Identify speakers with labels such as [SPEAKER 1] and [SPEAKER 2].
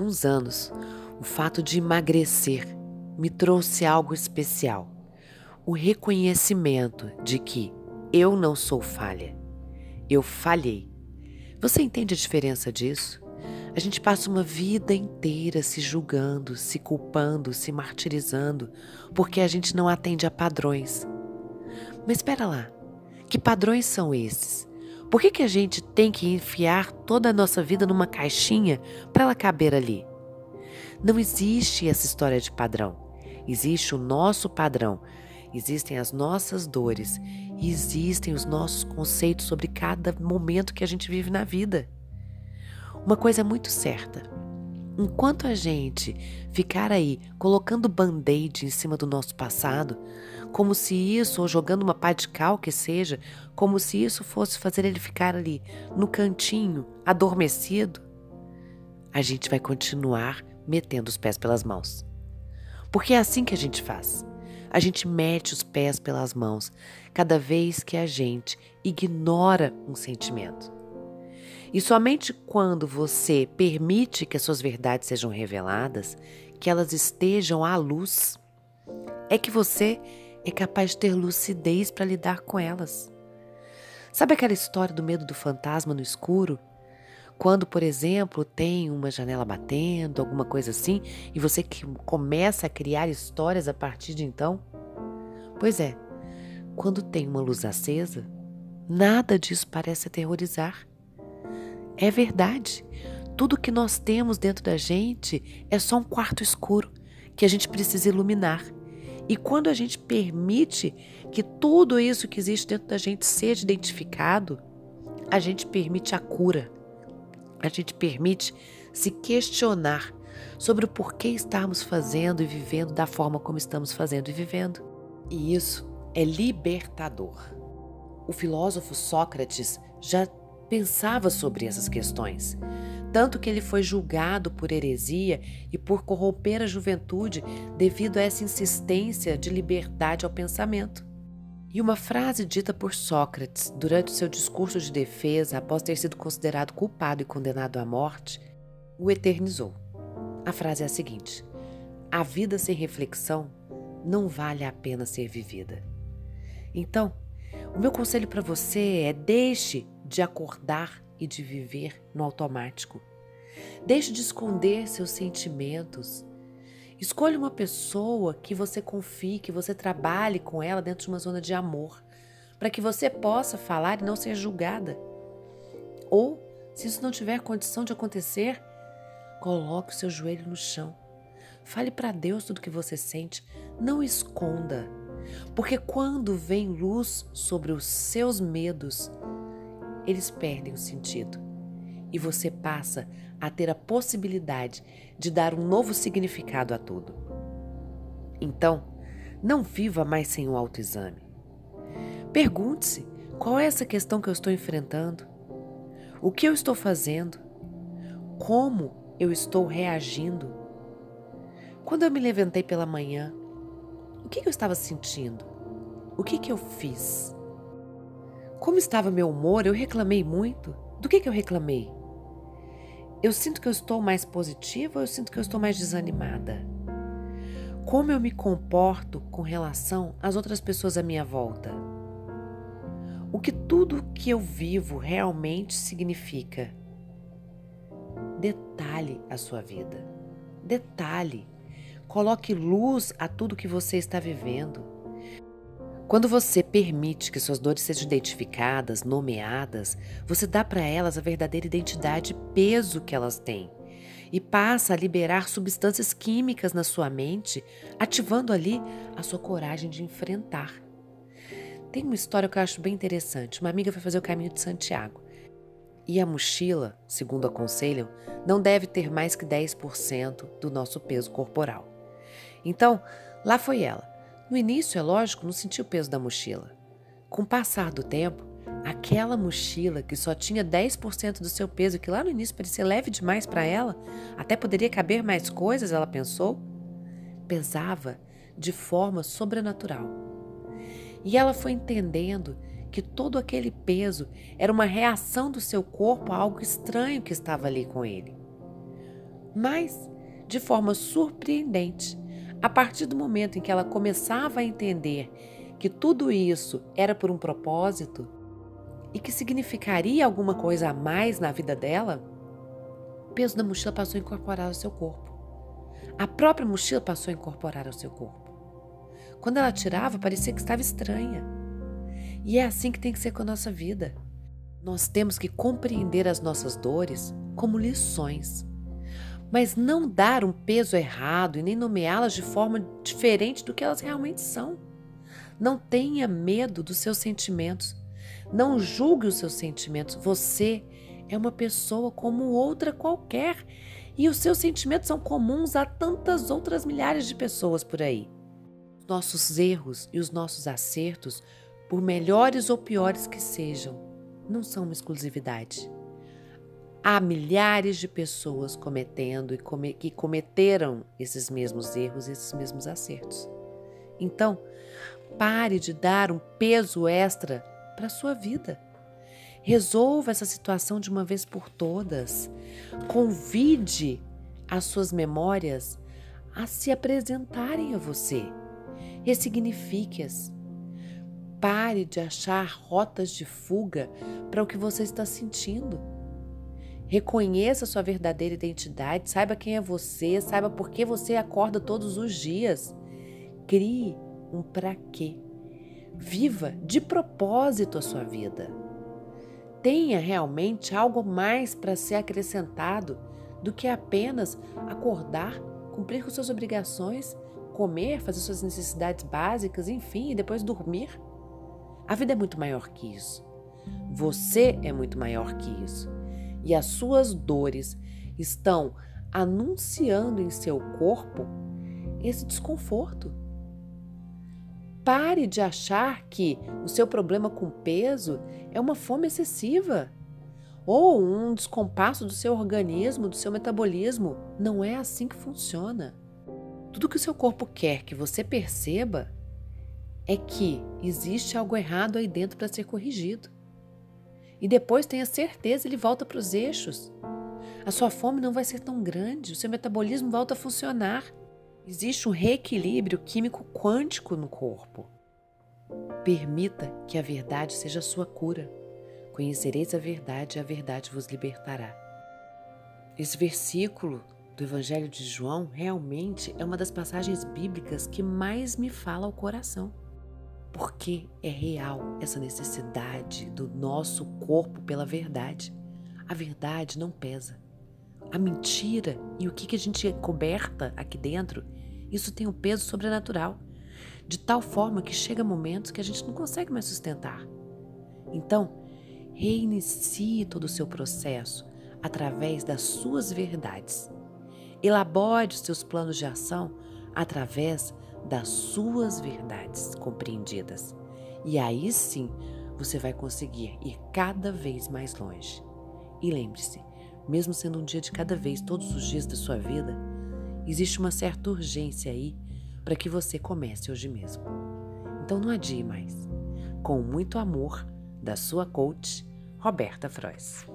[SPEAKER 1] alguns anos, o fato de emagrecer me trouxe algo especial. O reconhecimento de que eu não sou falha. Eu falhei. Você entende a diferença disso? A gente passa uma vida inteira se julgando, se culpando, se martirizando, porque a gente não atende a padrões. Mas espera lá, que padrões são esses? Por que, que a gente tem que enfiar toda a nossa vida numa caixinha para ela caber ali? Não existe essa história de padrão. Existe o nosso padrão. Existem as nossas dores e existem os nossos conceitos sobre cada momento que a gente vive na vida. Uma coisa é muito certa: enquanto a gente ficar aí colocando band-aid em cima do nosso passado, como se isso, ou jogando uma pá de cal que seja, como se isso fosse fazer ele ficar ali no cantinho, adormecido, a gente vai continuar metendo os pés pelas mãos. Porque é assim que a gente faz. A gente mete os pés pelas mãos cada vez que a gente ignora um sentimento. E somente quando você permite que as suas verdades sejam reveladas, que elas estejam à luz, é que você é capaz de ter lucidez para lidar com elas. Sabe aquela história do medo do fantasma no escuro? Quando, por exemplo, tem uma janela batendo, alguma coisa assim, e você começa a criar histórias a partir de então? Pois é, quando tem uma luz acesa, nada disso parece aterrorizar. É verdade. Tudo que nós temos dentro da gente é só um quarto escuro que a gente precisa iluminar. E quando a gente permite que tudo isso que existe dentro da gente seja identificado, a gente permite a cura. A gente permite se questionar sobre o porquê estarmos fazendo e vivendo da forma como estamos fazendo e vivendo. E isso é libertador. O filósofo Sócrates já pensava sobre essas questões. Tanto que ele foi julgado por heresia e por corromper a juventude devido a essa insistência de liberdade ao pensamento. E uma frase dita por Sócrates durante seu discurso de defesa, após ter sido considerado culpado e condenado à morte, o eternizou. A frase é a seguinte: A vida sem reflexão não vale a pena ser vivida. Então, o meu conselho para você é deixe de acordar e de viver no automático. Deixe de esconder seus sentimentos. Escolha uma pessoa que você confie, que você trabalhe com ela dentro de uma zona de amor, para que você possa falar e não ser julgada. Ou, se isso não tiver condição de acontecer, coloque o seu joelho no chão. Fale para Deus tudo o que você sente. Não esconda. Porque quando vem luz sobre os seus medos, eles perdem o sentido. E você passa a ter a possibilidade de dar um novo significado a tudo. Então, não viva mais sem o autoexame. Pergunte-se qual é essa questão que eu estou enfrentando? O que eu estou fazendo? Como eu estou reagindo? Quando eu me levantei pela manhã, o que eu estava sentindo? O que, que eu fiz? Como estava meu humor? Eu reclamei muito? Do que, que eu reclamei? Eu sinto que eu estou mais positiva ou eu sinto que eu estou mais desanimada? Como eu me comporto com relação às outras pessoas à minha volta? O que tudo que eu vivo realmente significa? Detalhe a sua vida. Detalhe. Coloque luz a tudo que você está vivendo. Quando você permite que suas dores sejam identificadas, nomeadas, você dá para elas a verdadeira identidade e peso que elas têm e passa a liberar substâncias químicas na sua mente, ativando ali a sua coragem de enfrentar. Tem uma história que eu acho bem interessante. Uma amiga foi fazer o caminho de Santiago. E a mochila, segundo aconselham, não deve ter mais que 10% do nosso peso corporal. Então, lá foi ela no início, é lógico, não sentia o peso da mochila. Com o passar do tempo, aquela mochila que só tinha 10% do seu peso, que lá no início parecia leve demais para ela, até poderia caber mais coisas, ela pensou, pesava de forma sobrenatural. E ela foi entendendo que todo aquele peso era uma reação do seu corpo a algo estranho que estava ali com ele. Mas, de forma surpreendente, a partir do momento em que ela começava a entender que tudo isso era por um propósito e que significaria alguma coisa a mais na vida dela, o peso da mochila passou a incorporar ao seu corpo. A própria mochila passou a incorporar ao seu corpo. Quando ela tirava, parecia que estava estranha. E é assim que tem que ser com a nossa vida. Nós temos que compreender as nossas dores como lições, mas não dar um peso errado e nem nomeá-las de forma diferente do que elas realmente são. Não tenha medo dos seus sentimentos. Não julgue os seus sentimentos. Você é uma pessoa como outra qualquer e os seus sentimentos são comuns a tantas outras milhares de pessoas por aí. Os nossos erros e os nossos acertos, por melhores ou piores que sejam, não são uma exclusividade. Há milhares de pessoas cometendo e come, que cometeram esses mesmos erros, esses mesmos acertos. Então, pare de dar um peso extra para a sua vida. Resolva essa situação de uma vez por todas. Convide as suas memórias a se apresentarem a você. Ressignifique-as. Pare de achar rotas de fuga para o que você está sentindo. Reconheça sua verdadeira identidade, saiba quem é você, saiba por que você acorda todos os dias. Crie um para quê. Viva de propósito a sua vida. Tenha realmente algo mais para ser acrescentado do que apenas acordar, cumprir com suas obrigações, comer, fazer suas necessidades básicas, enfim, e depois dormir. A vida é muito maior que isso. Você é muito maior que isso. E as suas dores estão anunciando em seu corpo esse desconforto. Pare de achar que o seu problema com peso é uma fome excessiva ou um descompasso do seu organismo, do seu metabolismo. Não é assim que funciona. Tudo que o seu corpo quer que você perceba é que existe algo errado aí dentro para ser corrigido. E depois tenha certeza ele volta para os eixos. A sua fome não vai ser tão grande, o seu metabolismo volta a funcionar. Existe um reequilíbrio químico quântico no corpo. Permita que a verdade seja a sua cura. Conhecereis a verdade e a verdade vos libertará. Esse versículo do Evangelho de João realmente é uma das passagens bíblicas que mais me fala ao coração porque é real essa necessidade do nosso corpo pela verdade. A verdade não pesa. A mentira e o que a gente é coberta aqui dentro, isso tem um peso sobrenatural, de tal forma que chega momentos que a gente não consegue mais sustentar. Então, reinicie todo o seu processo através das suas verdades. Elabore os seus planos de ação através das suas verdades compreendidas. E aí sim você vai conseguir ir cada vez mais longe. E lembre-se, mesmo sendo um dia de cada vez, todos os dias da sua vida, existe uma certa urgência aí para que você comece hoje mesmo. Então não adie mais. Com muito amor, da sua coach, Roberta Frois.